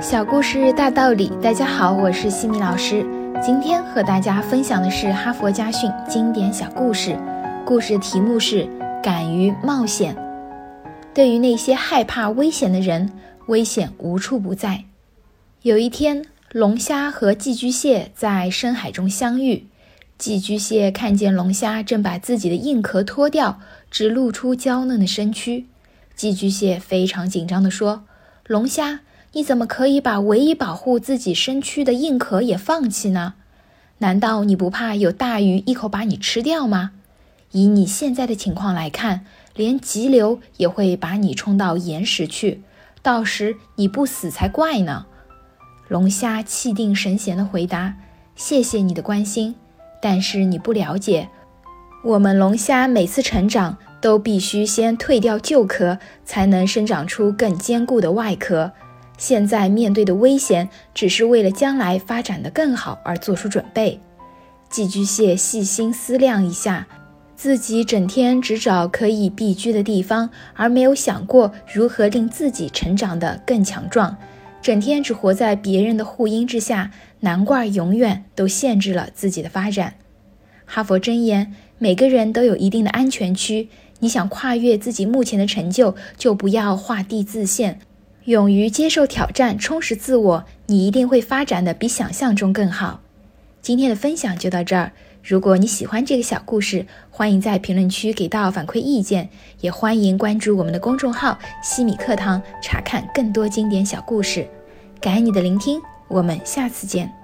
小故事大道理，大家好，我是西米老师。今天和大家分享的是哈佛家训经典小故事，故事题目是“敢于冒险”。对于那些害怕危险的人，危险无处不在。有一天，龙虾和寄居蟹在深海中相遇，寄居蟹看见龙虾正把自己的硬壳脱掉，只露出娇嫩的身躯，寄居蟹非常紧张地说：“龙虾。”你怎么可以把唯一保护自己身躯的硬壳也放弃呢？难道你不怕有大鱼一口把你吃掉吗？以你现在的情况来看，连急流也会把你冲到岩石去，到时你不死才怪呢。龙虾气定神闲地回答：“谢谢你的关心，但是你不了解，我们龙虾每次成长都必须先退掉旧壳，才能生长出更坚固的外壳。”现在面对的危险，只是为了将来发展的更好而做出准备。寄居蟹细心思量一下，自己整天只找可以避居的地方，而没有想过如何令自己成长得更强壮。整天只活在别人的护荫之下，难怪永远都限制了自己的发展。哈佛箴言：每个人都有一定的安全区，你想跨越自己目前的成就，就不要画地自限。勇于接受挑战，充实自我，你一定会发展的比想象中更好。今天的分享就到这儿。如果你喜欢这个小故事，欢迎在评论区给到反馈意见，也欢迎关注我们的公众号“西米课堂”，查看更多经典小故事。感恩你的聆听，我们下次见。